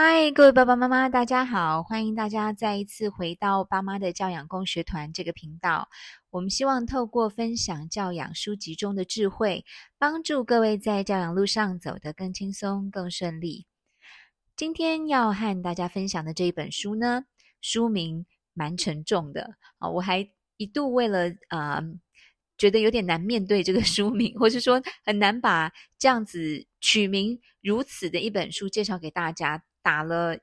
嗨，各位爸爸妈妈，大家好！欢迎大家再一次回到爸妈的教养共学团这个频道。我们希望透过分享教养书籍中的智慧，帮助各位在教养路上走得更轻松、更顺利。今天要和大家分享的这一本书呢，书名蛮沉重的啊，我还一度为了呃，觉得有点难面对这个书名，或是说很难把这样子取名如此的一本书介绍给大家。打了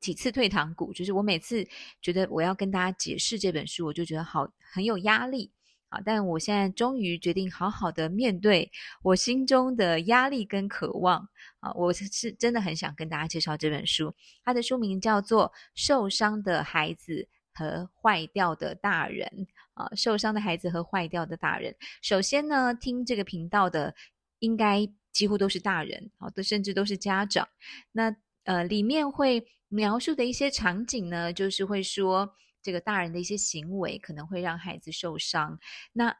几次退堂鼓，就是我每次觉得我要跟大家解释这本书，我就觉得好很有压力啊！但我现在终于决定好好的面对我心中的压力跟渴望啊！我是真的很想跟大家介绍这本书，它的书名叫做《受伤的孩子和坏掉的大人》啊！受伤的孩子和坏掉的大人。首先呢，听这个频道的应该几乎都是大人啊，都甚至都是家长。那呃，里面会描述的一些场景呢，就是会说这个大人的一些行为可能会让孩子受伤。那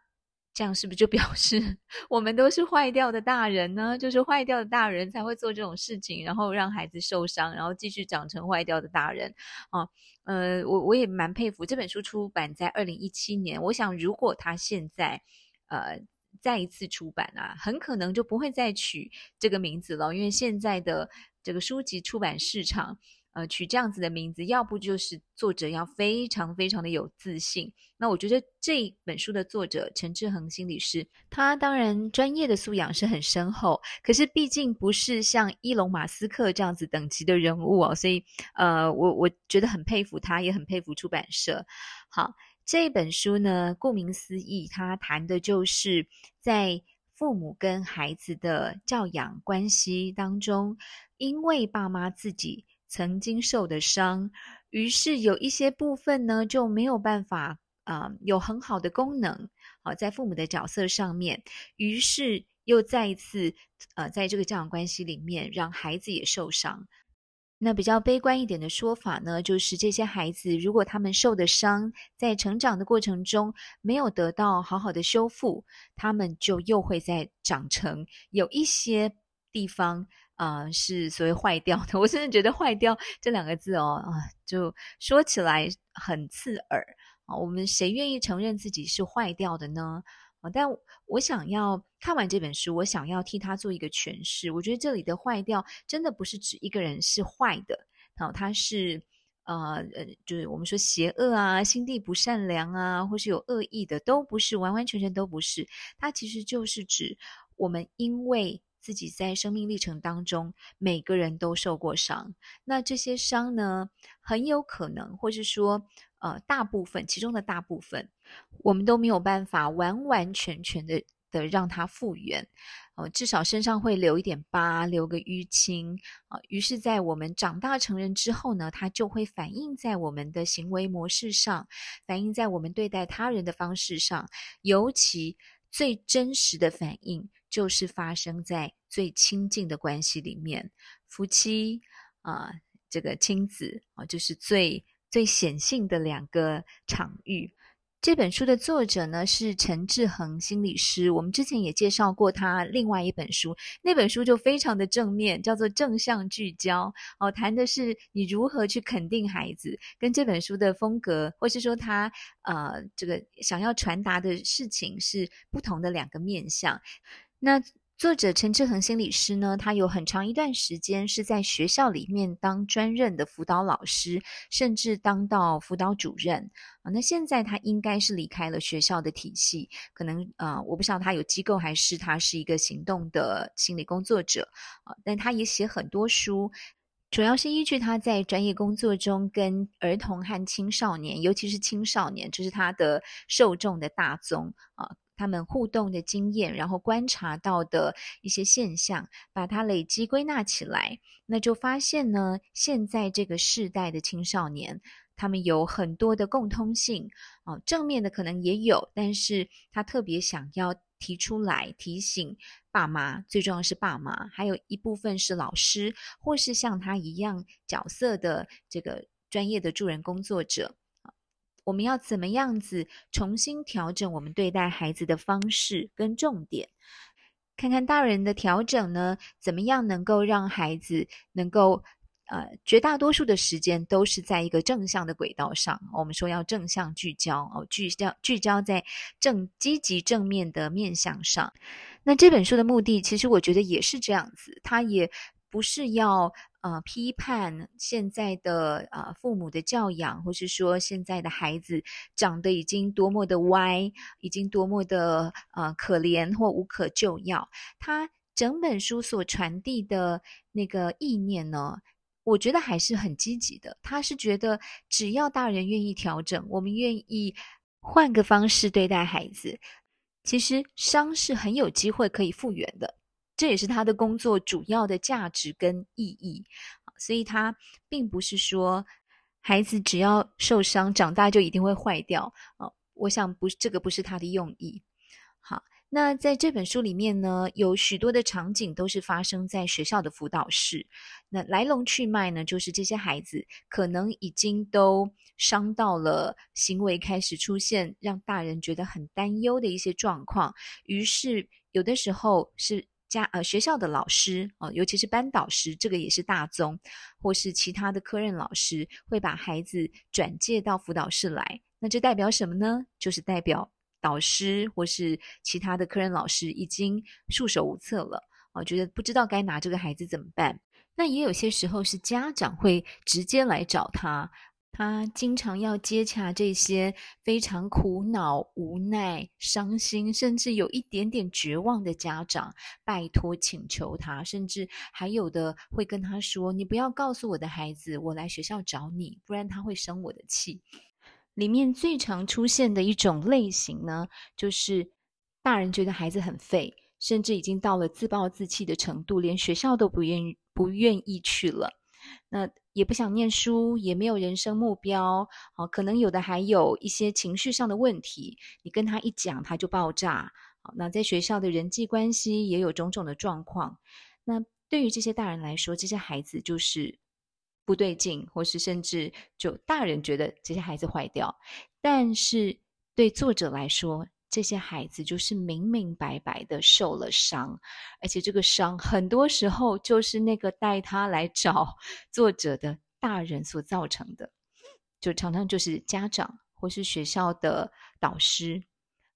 这样是不是就表示 我们都是坏掉的大人呢？就是坏掉的大人才会做这种事情，然后让孩子受伤，然后继续长成坏掉的大人啊？呃，我我也蛮佩服这本书出版在二零一七年。我想，如果他现在呃再一次出版啊，很可能就不会再取这个名字了，因为现在的。这个书籍出版市场，呃，取这样子的名字，要不就是作者要非常非常的有自信。那我觉得这本书的作者陈志恒心理师，他当然专业的素养是很深厚，可是毕竟不是像伊隆马斯克这样子等级的人物哦，所以呃，我我觉得很佩服他，也很佩服出版社。好，这本书呢，顾名思义，它谈的就是在父母跟孩子的教养关系当中。因为爸妈自己曾经受的伤，于是有一些部分呢就没有办法啊、有很好的功能啊、呃，在父母的角色上面，于是又再一次呃在这个教养关系里面让孩子也受伤。那比较悲观一点的说法呢，就是这些孩子如果他们受的伤在成长的过程中没有得到好好的修复，他们就又会再长成有一些地方。啊、是所谓坏掉的。我真的觉得“坏掉”这两个字哦，啊，就说起来很刺耳啊。我们谁愿意承认自己是坏掉的呢？啊，但我想要看完这本书，我想要替他做一个诠释。我觉得这里的“坏掉”真的不是指一个人是坏的，好，他是呃呃，就是我们说邪恶啊、心地不善良啊，或是有恶意的，都不是，完完全全都不是。它其实就是指我们因为。自己在生命历程当中，每个人都受过伤。那这些伤呢，很有可能，或是说，呃，大部分，其中的大部分，我们都没有办法完完全全的的让它复原。呃，至少身上会留一点疤，留个淤青啊，于是，在我们长大成人之后呢，它就会反映在我们的行为模式上，反映在我们对待他人的方式上，尤其最真实的反应。就是发生在最亲近的关系里面，夫妻啊、呃，这个亲子啊、就是最最显性的两个场域。这本书的作者呢是陈志恒心理师，我们之前也介绍过他另外一本书，那本书就非常的正面，叫做《正向聚焦》哦，谈的是你如何去肯定孩子，跟这本书的风格，或是说他呃这个想要传达的事情是不同的两个面向。那作者陈志恒心理师呢，他有很长一段时间是在学校里面当专任的辅导老师，甚至当到辅导主任啊。那现在他应该是离开了学校的体系，可能啊、呃，我不知道他有机构还是他是一个行动的心理工作者啊。但他也写很多书，主要是依据他在专业工作中跟儿童和青少年，尤其是青少年，这、就是他的受众的大宗啊。他们互动的经验，然后观察到的一些现象，把它累积归纳起来，那就发现呢，现在这个世代的青少年，他们有很多的共通性哦，正面的可能也有，但是他特别想要提出来提醒爸妈，最重要是爸妈，还有一部分是老师，或是像他一样角色的这个专业的助人工作者。我们要怎么样子重新调整我们对待孩子的方式跟重点？看看大人的调整呢？怎么样能够让孩子能够呃，绝大多数的时间都是在一个正向的轨道上。我们说要正向聚焦哦，聚焦聚焦在正积极正面的面向上。那这本书的目的，其实我觉得也是这样子，它也不是要呃批判现在的呃父母的教养，或是说现在的孩子长得已经多么的歪，已经多么的呃可怜或无可救药。他整本书所传递的那个意念呢，我觉得还是很积极的。他是觉得，只要大人愿意调整，我们愿意换个方式对待孩子，其实伤是很有机会可以复原的。这也是他的工作主要的价值跟意义。所以，他并不是说孩子只要受伤，长大就一定会坏掉。啊，我想不，这个不是他的用意。好。那在这本书里面呢，有许多的场景都是发生在学校的辅导室。那来龙去脉呢，就是这些孩子可能已经都伤到了，行为开始出现让大人觉得很担忧的一些状况。于是有的时候是家呃学校的老师啊、尤其是班导师，这个也是大宗，或是其他的科任老师会把孩子转介到辅导室来。那这代表什么呢？就是代表。导师或是其他的科任老师已经束手无策了，啊，觉得不知道该拿这个孩子怎么办。那也有些时候是家长会直接来找他，他经常要接洽这些非常苦恼、无奈、伤心，甚至有一点点绝望的家长，拜托请求他，甚至还有的会跟他说：“你不要告诉我的孩子，我来学校找你，不然他会生我的气。”里面最常出现的一种类型呢，就是大人觉得孩子很废，甚至已经到了自暴自弃的程度，连学校都不愿意不愿意去了。那也不想念书，也没有人生目标，哦，可能有的还有一些情绪上的问题。你跟他一讲，他就爆炸。好，那在学校的人际关系也有种种的状况。那对于这些大人来说，这些孩子就是。不对劲，或是甚至就大人觉得这些孩子坏掉，但是对作者来说，这些孩子就是明明白白的受了伤，而且这个伤很多时候就是那个带他来找 作者的大人所造成的，就常常就是家长或是学校的导师。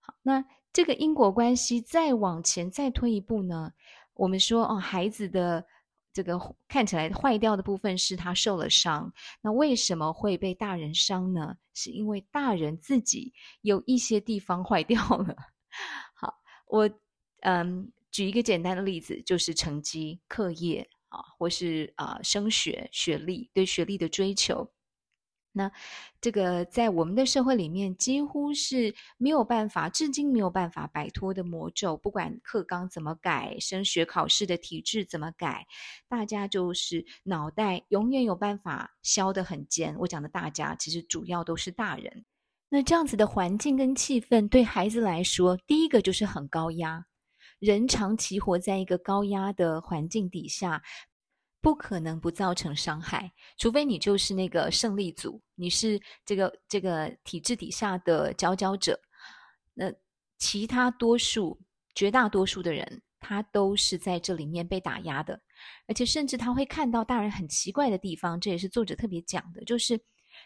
好，那这个因果关系再往前再推一步呢？我们说哦，孩子的。这个看起来坏掉的部分是他受了伤，那为什么会被大人伤呢？是因为大人自己有一些地方坏掉了。好，我嗯举一个简单的例子，就是成绩、课业啊，或是啊升学、学历，对学历的追求。那这个在我们的社会里面，几乎是没有办法，至今没有办法摆脱的魔咒。不管课纲怎么改，升学考试的体制怎么改，大家就是脑袋永远有办法削得很尖。我讲的大家，其实主要都是大人。那这样子的环境跟气氛，对孩子来说，第一个就是很高压。人长期活在一个高压的环境底下。不可能不造成伤害，除非你就是那个胜利组，你是这个这个体制底下的佼佼者。那其他多数、绝大多数的人，他都是在这里面被打压的，而且甚至他会看到大人很奇怪的地方。这也是作者特别讲的，就是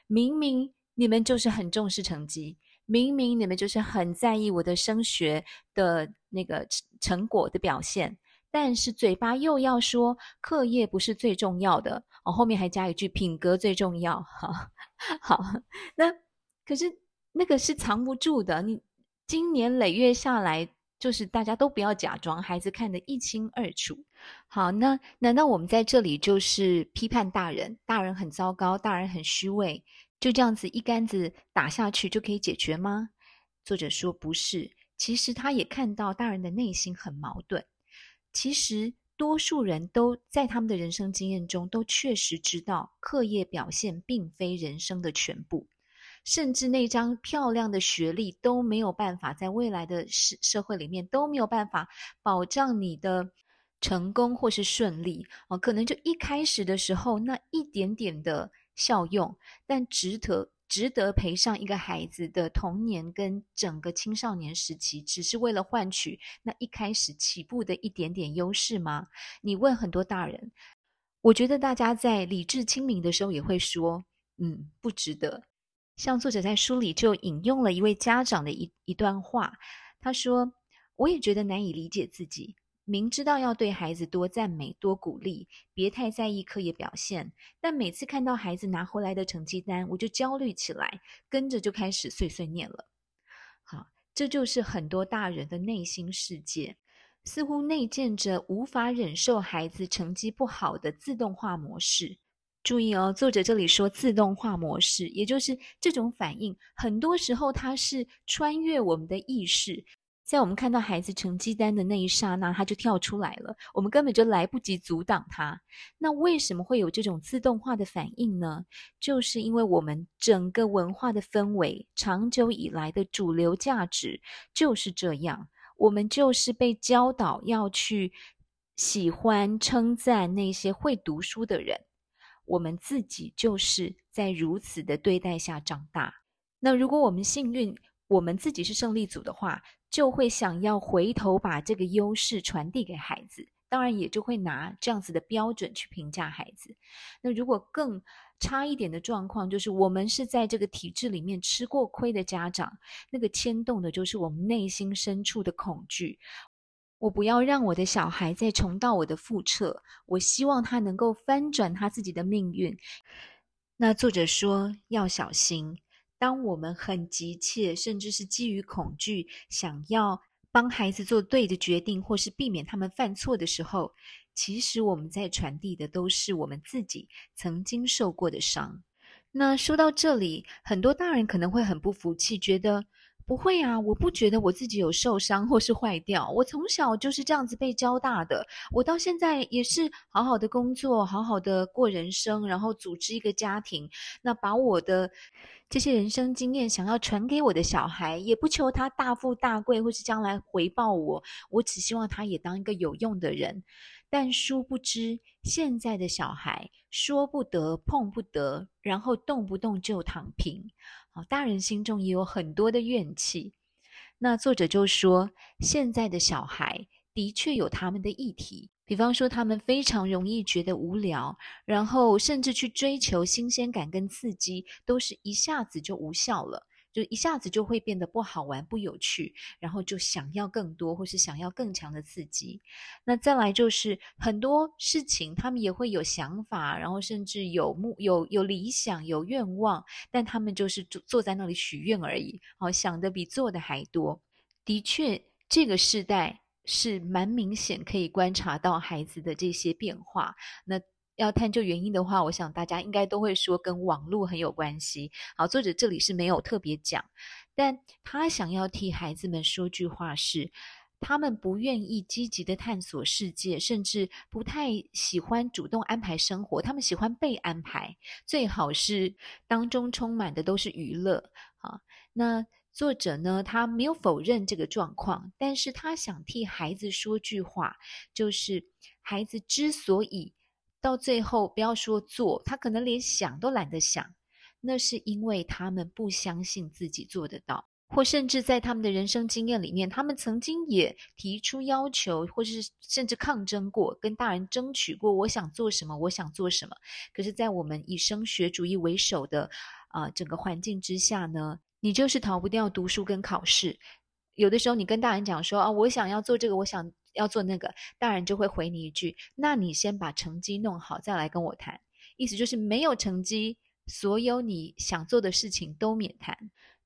明明你们就是很重视成绩，明明你们就是很在意我的升学的那个成果的表现。但是嘴巴又要说课业不是最重要的哦，后面还加一句品格最重要。好，好，那可是那个是藏不住的。你经年累月下来，就是大家都不要假装，孩子看得一清二楚。好，那难道我们在这里就是批判大人？大人很糟糕，大人很虚伪，就这样子一竿子打下去就可以解决吗？作者说不是，其实他也看到大人的内心很矛盾。其实，多数人都在他们的人生经验中，都确实知道课业表现并非人生的全部，甚至那张漂亮的学历都没有办法在未来的社社会里面都没有办法保障你的成功或是顺利哦。可能就一开始的时候那一点点的效用，但值得。值得赔上一个孩子的童年跟整个青少年时期，只是为了换取那一开始起步的一点点优势吗？你问很多大人，我觉得大家在理智清明的时候也会说，嗯，不值得。像作者在书里就引用了一位家长的一一段话，他说：“我也觉得难以理解自己。”明知道要对孩子多赞美、多鼓励，别太在意课业表现，但每次看到孩子拿回来的成绩单，我就焦虑起来，跟着就开始碎碎念了。好，这就是很多大人的内心世界，似乎内建着无法忍受孩子成绩不好的自动化模式。注意哦，作者这里说自动化模式，也就是这种反应，很多时候它是穿越我们的意识。在我们看到孩子成绩单的那一刹那，他就跳出来了，我们根本就来不及阻挡他。那为什么会有这种自动化的反应呢？就是因为我们整个文化的氛围，长久以来的主流价值就是这样。我们就是被教导要去喜欢称赞那些会读书的人，我们自己就是在如此的对待下长大。那如果我们幸运，我们自己是胜利组的话，就会想要回头把这个优势传递给孩子，当然也就会拿这样子的标准去评价孩子。那如果更差一点的状况，就是我们是在这个体制里面吃过亏的家长，那个牵动的就是我们内心深处的恐惧。我不要让我的小孩再重蹈我的覆辙，我希望他能够翻转他自己的命运。那作者说要小心。当我们很急切，甚至是基于恐惧，想要帮孩子做对的决定，或是避免他们犯错的时候，其实我们在传递的都是我们自己曾经受过的伤。那说到这里，很多大人可能会很不服气，觉得不会啊，我不觉得我自己有受伤或是坏掉，我从小就是这样子被教大的，我到现在也是好好的工作，好好的过人生，然后组织一个家庭，那把我的。这些人生经验想要传给我的小孩，也不求他大富大贵，或是将来回报我。我只希望他也当一个有用的人。但殊不知，现在的小孩说不得、碰不得，然后动不动就躺平。好，大人心中也有很多的怨气。那作者就说，现在的小孩的确有他们的议题。比方说，他们非常容易觉得无聊，然后甚至去追求新鲜感跟刺激，都是一下子就无效了，就一下子就会变得不好玩、不有趣，然后就想要更多，或是想要更强的刺激。那再来就是很多事情，他们也会有想法，然后甚至有目、有有理想、有愿望，但他们就是坐坐在那里许愿而已，好，想的比做的还多。的确，这个时代。是蛮明显可以观察到孩子的这些变化。那要探究原因的话，我想大家应该都会说跟网络很有关系。好，作者这里是没有特别讲，但他想要替孩子们说句话是：他们不愿意积极的探索世界，甚至不太喜欢主动安排生活，他们喜欢被安排，最好是当中充满的都是娱乐。好，那。作者呢，他没有否认这个状况，但是他想替孩子说句话，就是孩子之所以到最后不要说做，他可能连想都懒得想，那是因为他们不相信自己做得到，或甚至在他们的人生经验里面，他们曾经也提出要求，或是甚至抗争过，跟大人争取过，我想做什么，我想做什么。可是，在我们以升学主义为首的啊、整个环境之下呢，你就是逃不掉读书跟考试，有的时候你跟大人讲说啊，我想要做这个，我想要做那个，大人就会回你一句：那你先把成绩弄好，再来跟我谈。意思就是没有成绩，所有你想做的事情都免谈。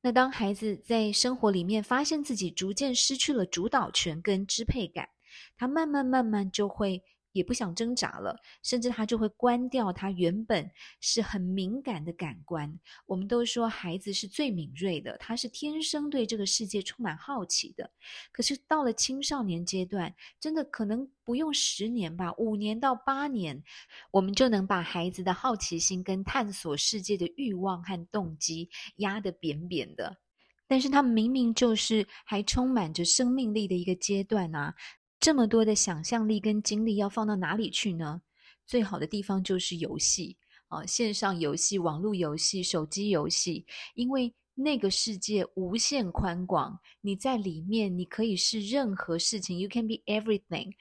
那当孩子在生活里面发现自己逐渐失去了主导权跟支配感，他慢慢慢慢就会。也不想挣扎了，甚至他就会关掉他原本是很敏感的感官。我们都说孩子是最敏锐的，他是天生对这个世界充满好奇的。可是到了青少年阶段，真的可能不用十年吧，五年到八年，我们就能把孩子的好奇心跟探索世界的欲望和动机压得扁扁的。但是他明明就是还充满着生命力的一个阶段啊。这么多的想象力跟精力要放到哪里去呢？最好的地方就是游戏啊，线上游戏、网络游戏、手机游戏，因为那个世界无限宽广，你在里面你可以是任何事情，You can be everything。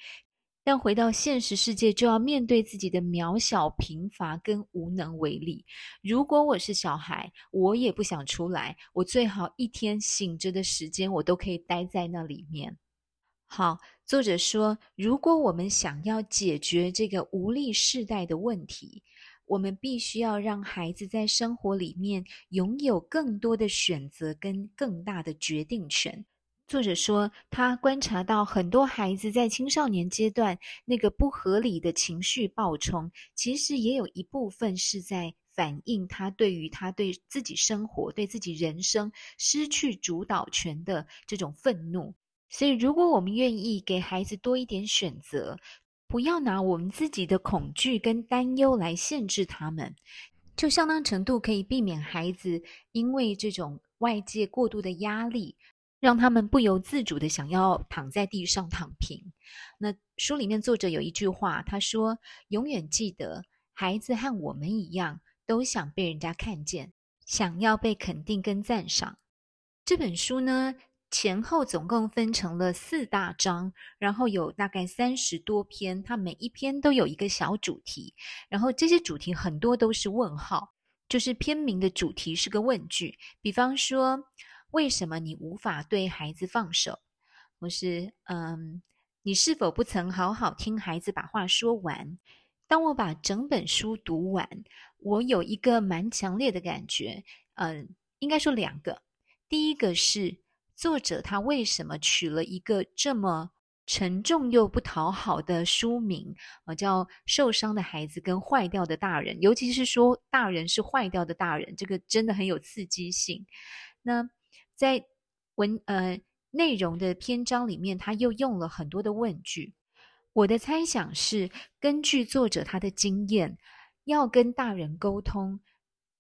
但回到现实世界，就要面对自己的渺小、贫乏跟无能为力。如果我是小孩，我也不想出来，我最好一天醒着的时间，我都可以待在那里面。好，作者说，如果我们想要解决这个无力世代的问题，我们必须要让孩子在生活里面拥有更多的选择跟更大的决定权。作者说，他观察到很多孩子在青少年阶段那个不合理的情绪暴冲，其实也有一部分是在反映他对于他对自己生活、对自己人生失去主导权的这种愤怒。所以，如果我们愿意给孩子多一点选择，不要拿我们自己的恐惧跟担忧来限制他们，就相当程度可以避免孩子因为这种外界过度的压力。让他们不由自主的想要躺在地上躺平。那书里面作者有一句话，他说：“永远记得，孩子和我们一样，都想被人家看见，想要被肯定跟赞赏。”这本书呢，前后总共分成了四大章，然后有大概三十多篇，它每一篇都有一个小主题，然后这些主题很多都是问号，就是篇名的主题是个问句，比方说。为什么你无法对孩子放手？或是，嗯，你是否不曾好好听孩子把话说完？当我把整本书读完，我有一个蛮强烈的感觉，嗯，应该说两个。第一个是作者他为什么取了一个这么沉重又不讨好的书名，啊，叫《受伤的孩子跟坏掉的大人》，尤其是说大人是坏掉的大人，这个真的很有刺激性。那在文呃内容的篇章里面，他又用了很多的问句。我的猜想是，根据作者他的经验，要跟大人沟通，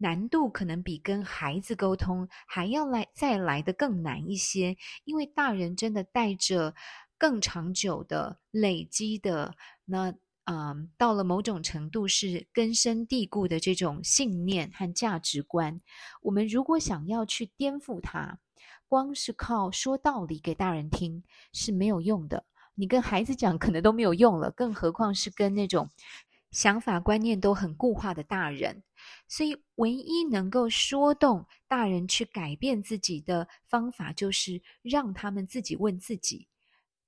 难度可能比跟孩子沟通还要来再来得更难一些，因为大人真的带着更长久的累积的那。嗯，到了某种程度是根深蒂固的这种信念和价值观，我们如果想要去颠覆它，光是靠说道理给大人听是没有用的。你跟孩子讲可能都没有用了，更何况是跟那种想法观念都很固化的大人。所以，唯一能够说动大人去改变自己的方法，就是让他们自己问自己，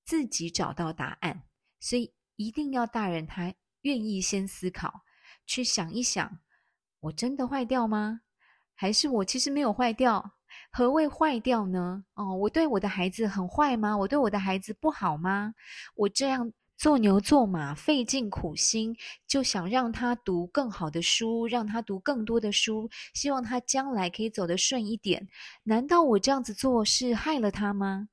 自己找到答案。所以。一定要大人他愿意先思考，去想一想，我真的坏掉吗？还是我其实没有坏掉？何谓坏掉呢？哦，我对我的孩子很坏吗？我对我的孩子不好吗？我这样做牛做马，费尽苦心，就想让他读更好的书，让他读更多的书，希望他将来可以走得顺一点。难道我这样子做是害了他吗？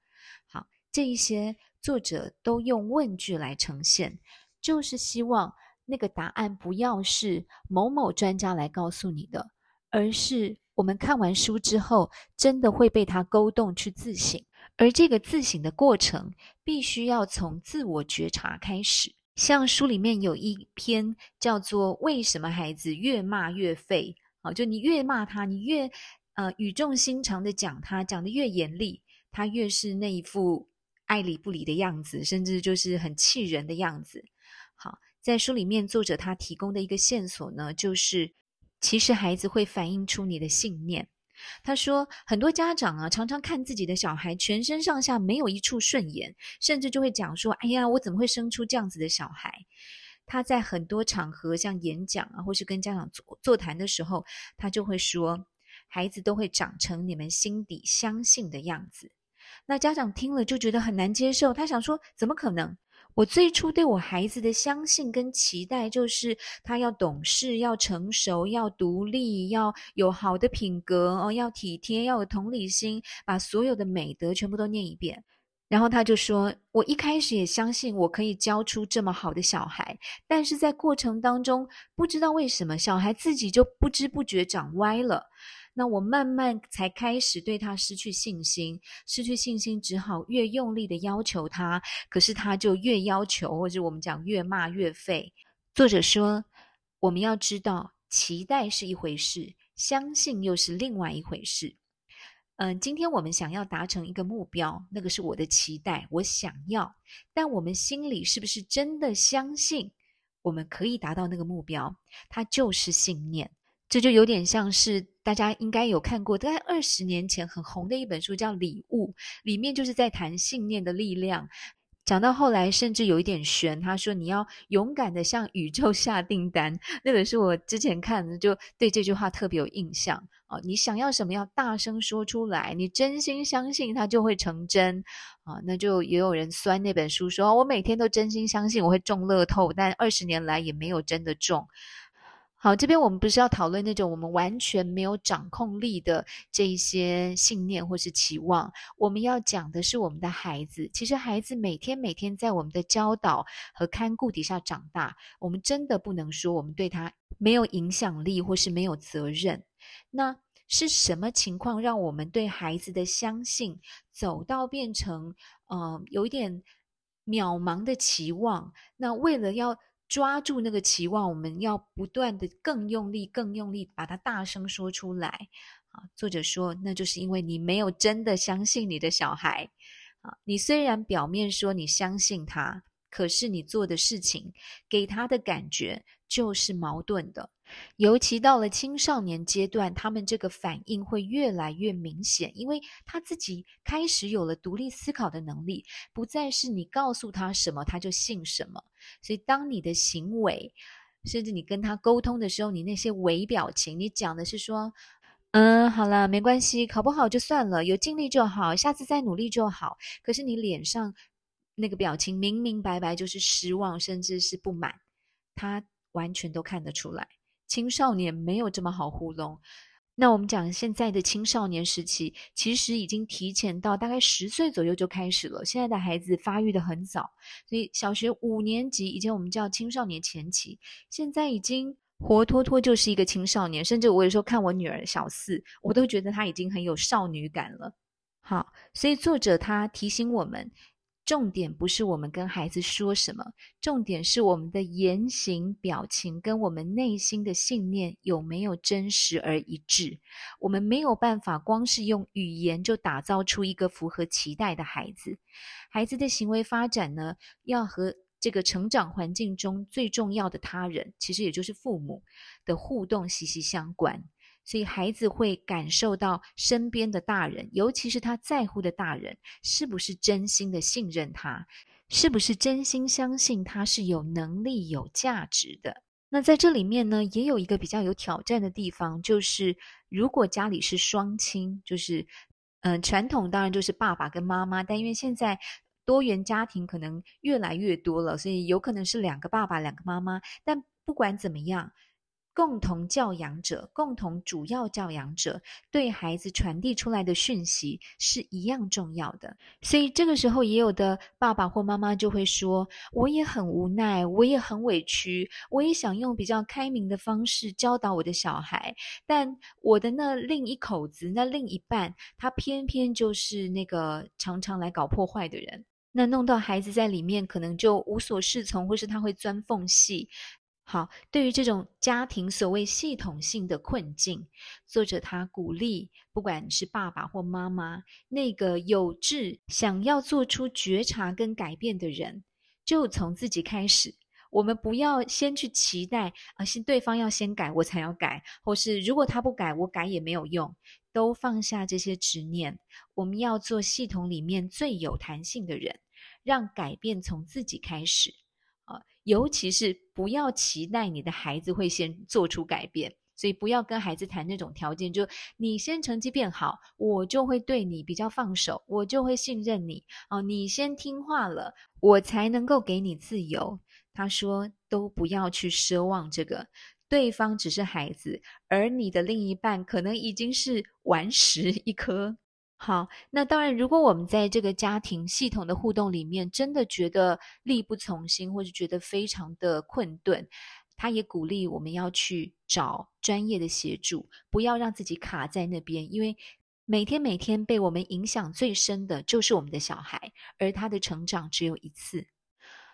好，这一些。作者都用问句来呈现，就是希望那个答案不要是某某专家来告诉你的，而是我们看完书之后，真的会被他勾动去自省。而这个自省的过程，必须要从自我觉察开始。像书里面有一篇叫做《为什么孩子越骂越废》啊，就你越骂他，你越呃语重心长的讲他，讲得越严厉，他越是那一副。爱理不理的样子，甚至就是很气人的样子。好，在书里面，作者他提供的一个线索呢，就是其实孩子会反映出你的信念。他说，很多家长啊，常常看自己的小孩全身上下没有一处顺眼，甚至就会讲说：“哎呀，我怎么会生出这样子的小孩？”他在很多场合，像演讲啊，或是跟家长座座谈的时候，他就会说：“孩子都会长成你们心底相信的样子。”那家长听了就觉得很难接受，他想说：怎么可能？我最初对我孩子的相信跟期待，就是他要懂事、要成熟、要独立、要有好的品格哦，要体贴、要有同理心，把所有的美德全部都念一遍。然后他就说：我一开始也相信我可以教出这么好的小孩，但是在过程当中，不知道为什么小孩自己就不知不觉长歪了。那我慢慢才开始对他失去信心，失去信心，只好越用力的要求他，可是他就越要求，或者我们讲越骂越废。作者说，我们要知道，期待是一回事，相信又是另外一回事。嗯，今天我们想要达成一个目标，那个是我的期待，我想要，但我们心里是不是真的相信我们可以达到那个目标？它就是信念。这就有点像是大家应该有看过，大概二十年前很红的一本书叫《礼物》，里面就是在谈信念的力量。讲到后来，甚至有一点玄。他说：“你要勇敢地向宇宙下订单。”那本书我之前看的，就对这句话特别有印象啊！你想要什么，要大声说出来，你真心相信它就会成真啊！那就也有人酸那本书说：“我每天都真心相信我会中乐透，但二十年来也没有真的中。”好，这边我们不是要讨论那种我们完全没有掌控力的这一些信念或是期望，我们要讲的是我们的孩子。其实孩子每天每天在我们的教导和看顾底下长大，我们真的不能说我们对他没有影响力或是没有责任。那是什么情况让我们对孩子的相信走到变成嗯、呃、有一点渺茫的期望？那为了要抓住那个期望，我们要不断的更用力、更用力，把它大声说出来。啊，作者说，那就是因为你没有真的相信你的小孩。啊，你虽然表面说你相信他，可是你做的事情给他的感觉就是矛盾的。尤其到了青少年阶段，他们这个反应会越来越明显，因为他自己开始有了独立思考的能力，不再是你告诉他什么他就信什么。所以，当你的行为，甚至你跟他沟通的时候，你那些微表情，你讲的是说：“嗯，好了，没关系，考不好就算了，有尽力就好，下次再努力就好。”可是你脸上那个表情，明明白白就是失望，甚至是不满，他完全都看得出来。青少年没有这么好糊弄。那我们讲现在的青少年时期，其实已经提前到大概十岁左右就开始了。现在的孩子发育得很早，所以小学五年级以前我们叫青少年前期，现在已经活脱脱就是一个青少年。甚至我有时候看我女儿小四，我都觉得她已经很有少女感了。好，所以作者他提醒我们。重点不是我们跟孩子说什么，重点是我们的言行表情跟我们内心的信念有没有真实而一致。我们没有办法光是用语言就打造出一个符合期待的孩子。孩子的行为发展呢，要和这个成长环境中最重要的他人，其实也就是父母的互动息息相关。所以孩子会感受到身边的大人，尤其是他在乎的大人，是不是真心的信任他，是不是真心相信他是有能力、有价值的。那在这里面呢，也有一个比较有挑战的地方，就是如果家里是双亲，就是嗯、传统当然就是爸爸跟妈妈，但因为现在多元家庭可能越来越多了，所以有可能是两个爸爸、两个妈妈。但不管怎么样。共同教养者，共同主要教养者对孩子传递出来的讯息是一样重要的。所以这个时候，也有的爸爸或妈妈就会说：“我也很无奈，我也很委屈，我也想用比较开明的方式教导我的小孩，但我的那另一口子，那另一半，他偏偏就是那个常常来搞破坏的人。那弄到孩子在里面，可能就无所适从，或是他会钻缝隙。”好，对于这种家庭所谓系统性的困境，作者他鼓励，不管是爸爸或妈妈，那个有志想要做出觉察跟改变的人，就从自己开始。我们不要先去期待，而是对方要先改，我才要改，或是如果他不改，我改也没有用，都放下这些执念。我们要做系统里面最有弹性的人，让改变从自己开始。尤其是不要期待你的孩子会先做出改变，所以不要跟孩子谈那种条件，就你先成绩变好，我就会对你比较放手，我就会信任你。哦，你先听话了，我才能够给你自由。他说，都不要去奢望这个，对方只是孩子，而你的另一半可能已经是顽石一颗。好，那当然，如果我们在这个家庭系统的互动里面，真的觉得力不从心，或是觉得非常的困顿，他也鼓励我们要去找专业的协助，不要让自己卡在那边，因为每天每天被我们影响最深的就是我们的小孩，而他的成长只有一次。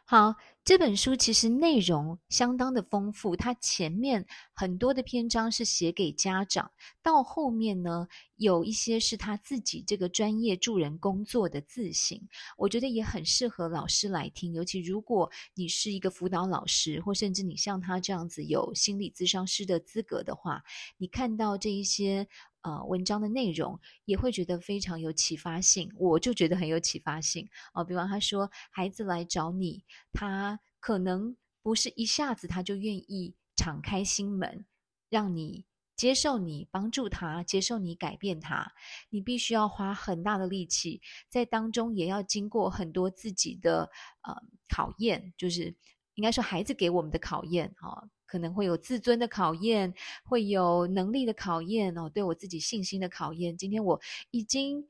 好，这本书其实内容相当的丰富，它前面很多的篇章是写给家长，到后面呢，有一些是他自己这个专业助人工作的自省，我觉得也很适合老师来听，尤其如果你是一个辅导老师，或甚至你像他这样子有心理咨商师的资格的话，你看到这一些呃文章的内容，也会觉得非常有启发性，我就觉得很有启发性哦、比方他说孩子来找你，他。可能不是一下子他就愿意敞开心门，让你接受你，帮助他，接受你，改变他。你必须要花很大的力气，在当中也要经过很多自己的呃考验，就是应该说孩子给我们的考验啊、哦，可能会有自尊的考验，会有能力的考验哦，对我自己信心的考验。今天我已经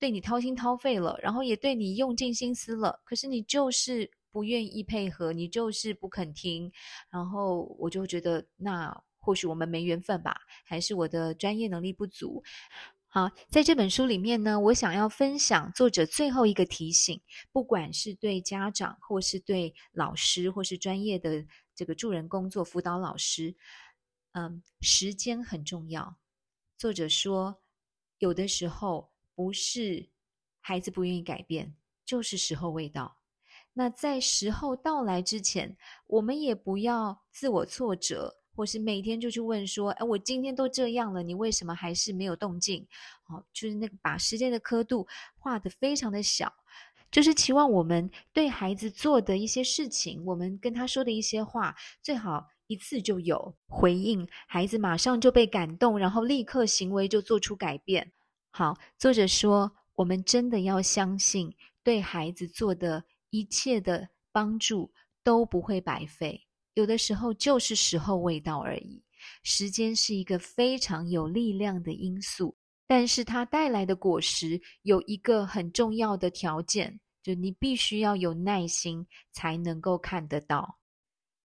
对你掏心掏肺了，然后也对你用尽心思了，可是你就是。不愿意配合，你就是不肯听，然后我就觉得，那或许我们没缘分吧，还是我的专业能力不足。好，在这本书里面呢，我想要分享作者最后一个提醒，不管是对家长，或是对老师，或是专业的这个助人工作辅导老师，嗯，时间很重要。作者说，有的时候不是孩子不愿意改变，就是时候未到。那在时候到来之前，我们也不要自我挫折，或是每天就去问说：“哎，我今天都这样了，你为什么还是没有动静？”哦，就是那个把时间的刻度画得非常的小，就是期望我们对孩子做的一些事情，我们跟他说的一些话，最好一次就有回应，孩子马上就被感动，然后立刻行为就做出改变。好，作者说，我们真的要相信对孩子做的。一切的帮助都不会白费，有的时候就是时候未到而已。时间是一个非常有力量的因素，但是它带来的果实有一个很重要的条件，就你必须要有耐心才能够看得到。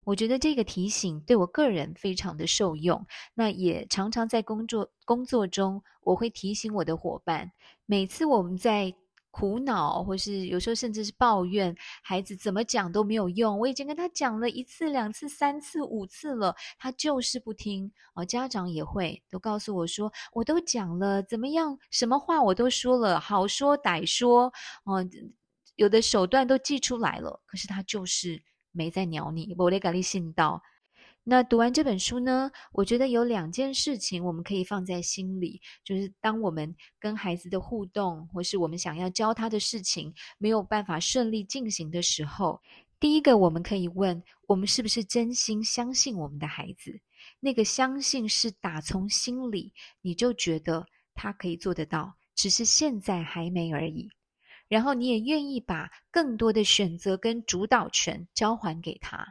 我觉得这个提醒对我个人非常的受用，那也常常在工作工作中，我会提醒我的伙伴，每次我们在。苦恼，或是有时候甚至是抱怨，孩子怎么讲都没有用。我已经跟他讲了一次、两次、三次、五次了，他就是不听。哦，家长也会都告诉我说，我都讲了，怎么样，什么话我都说了，好说歹说，哦，有的手段都记出来了，可是他就是没在鸟你。我得赶紧信道。那读完这本书呢，我觉得有两件事情我们可以放在心里，就是当我们跟孩子的互动，或是我们想要教他的事情没有办法顺利进行的时候，第一个我们可以问：我们是不是真心相信我们的孩子？那个相信是打从心里，你就觉得他可以做得到，只是现在还没而已。然后你也愿意把更多的选择跟主导权交还给他，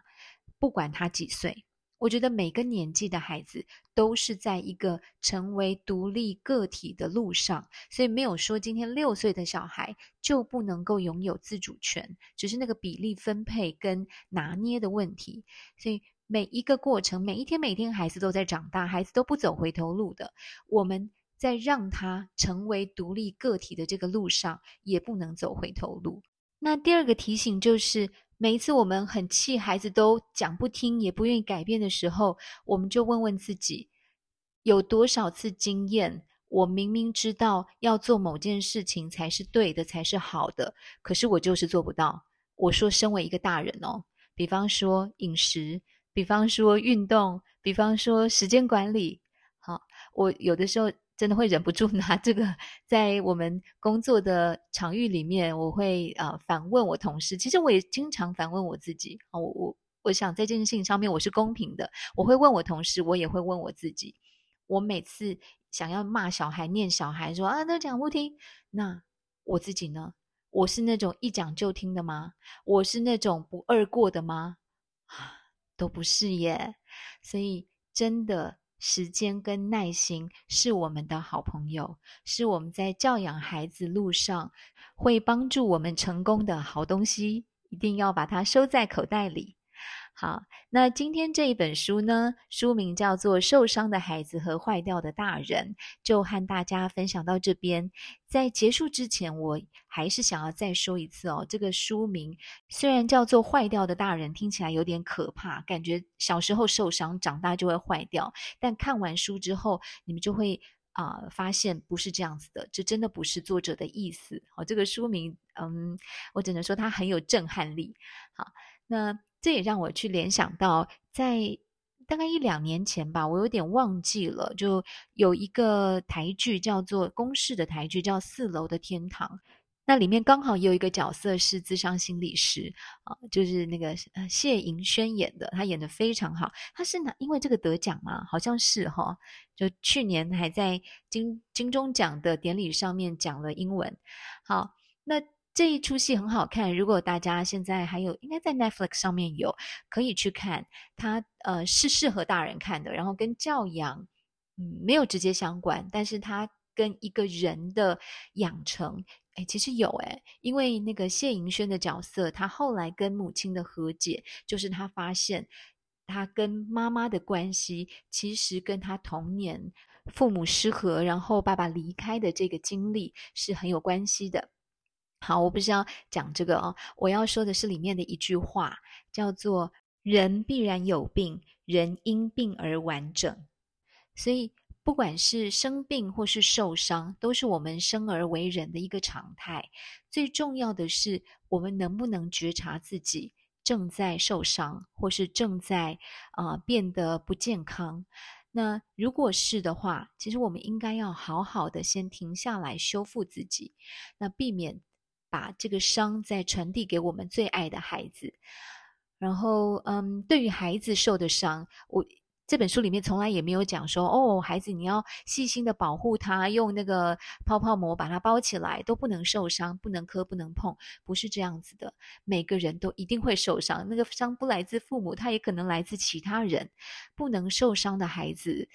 不管他几岁。我觉得每个年纪的孩子都是在一个成为独立个体的路上，所以没有说今天六岁的小孩就不能够拥有自主权，只是那个比例分配跟拿捏的问题。所以每一个过程，每一天每天，孩子都在长大，孩子都不走回头路的。我们在让他成为独立个体的这个路上，也不能走回头路。那第二个提醒就是。每一次我们很气，孩子都讲不听，也不愿意改变的时候，我们就问问自己，有多少次经验，我明明知道要做某件事情才是对的，才是好的，可是我就是做不到。我说，身为一个大人哦，比方说饮食，比方说运动，比方说时间管理，好，我有的时候。真的会忍不住拿这个在我们工作的场域里面，我会呃反问我同事。其实我也经常反问我自己。我我我想在这件事情上面我是公平的。我会问我同事，我也会问我自己。我每次想要骂小孩、念小孩说，啊，他讲不听，那我自己呢？我是那种一讲就听的吗？我是那种不二过的吗？啊，都不是耶。所以真的。时间跟耐心是我们的好朋友，是我们在教养孩子路上会帮助我们成功的好东西，一定要把它收在口袋里。好，那今天这一本书呢，书名叫做《受伤的孩子和坏掉的大人》，就和大家分享到这边。在结束之前，我还是想要再说一次哦，这个书名虽然叫做《坏掉的大人》，听起来有点可怕，感觉小时候受伤，长大就会坏掉。但看完书之后，你们就会啊、发现不是这样子的，这真的不是作者的意思。好，这个书名，嗯，我只能说它很有震撼力。好，那。这也让我去联想到，在大概一两年前吧，我有点忘记了，就有一个台剧叫做公视的台剧，叫《四楼的天堂》。那里面刚好也有一个角色是咨商心理师啊，就是那个谢盈萱演的，她演的非常好。她是哪？因为这个得奖嘛，好像是哈、就去年还在金金钟奖的典礼上面讲了英文。好，那。这一出戏很好看，如果大家现在还有，应该在 Netflix 上面有，可以去看。它呃是适合大人看的，然后跟教养嗯没有直接相关，但是它跟一个人的养成，哎，其实有哎，因为那个谢盈萱的角色，他后来跟母亲的和解，就是他发现他跟妈妈的关系，其实跟他童年父母失和，然后爸爸离开的这个经历是很有关系的。好，我不是要讲这个哦，我要说的是里面的一句话，叫做“人必然有病，人因病而完整”。所以，不管是生病或是受伤，都是我们生而为人的一个常态。最重要的是，我们能不能觉察自己正在受伤，或是正在啊、变得不健康。那如果是的话，其实我们应该要好好的先停下来修复自己，那避免。把这个伤再传递给我们最爱的孩子，然后，嗯，对于孩子受的伤，我这本书里面从来也没有讲说，哦，孩子你要细心的保护他，用那个泡泡膜把它包起来，都不能受伤，不能磕，不能碰，不是这样子的。每个人都一定会受伤，那个伤不来自父母，他也可能来自其他人。不能受伤的孩子，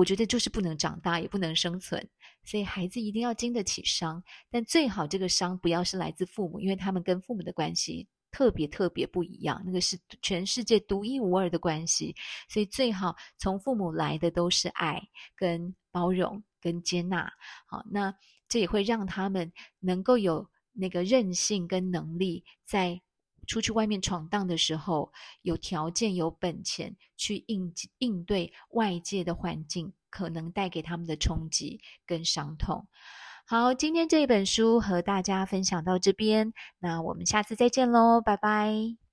我觉得就是不能长大，也不能生存。所以孩子一定要经得起伤，但最好这个伤不要是来自父母，因为他们跟父母的关系特别特别不一样，那个是全世界独一无二的关系。所以最好从父母来的都是爱、跟包容、跟接纳。好，那这也会让他们能够有那个韧性跟能力，在出去外面闯荡的时候，有条件、有本钱去应应对外界的环境。可能带给他们的冲击跟伤痛。好，今天这一本书和大家分享到这边，那我们下次再见喽，拜拜。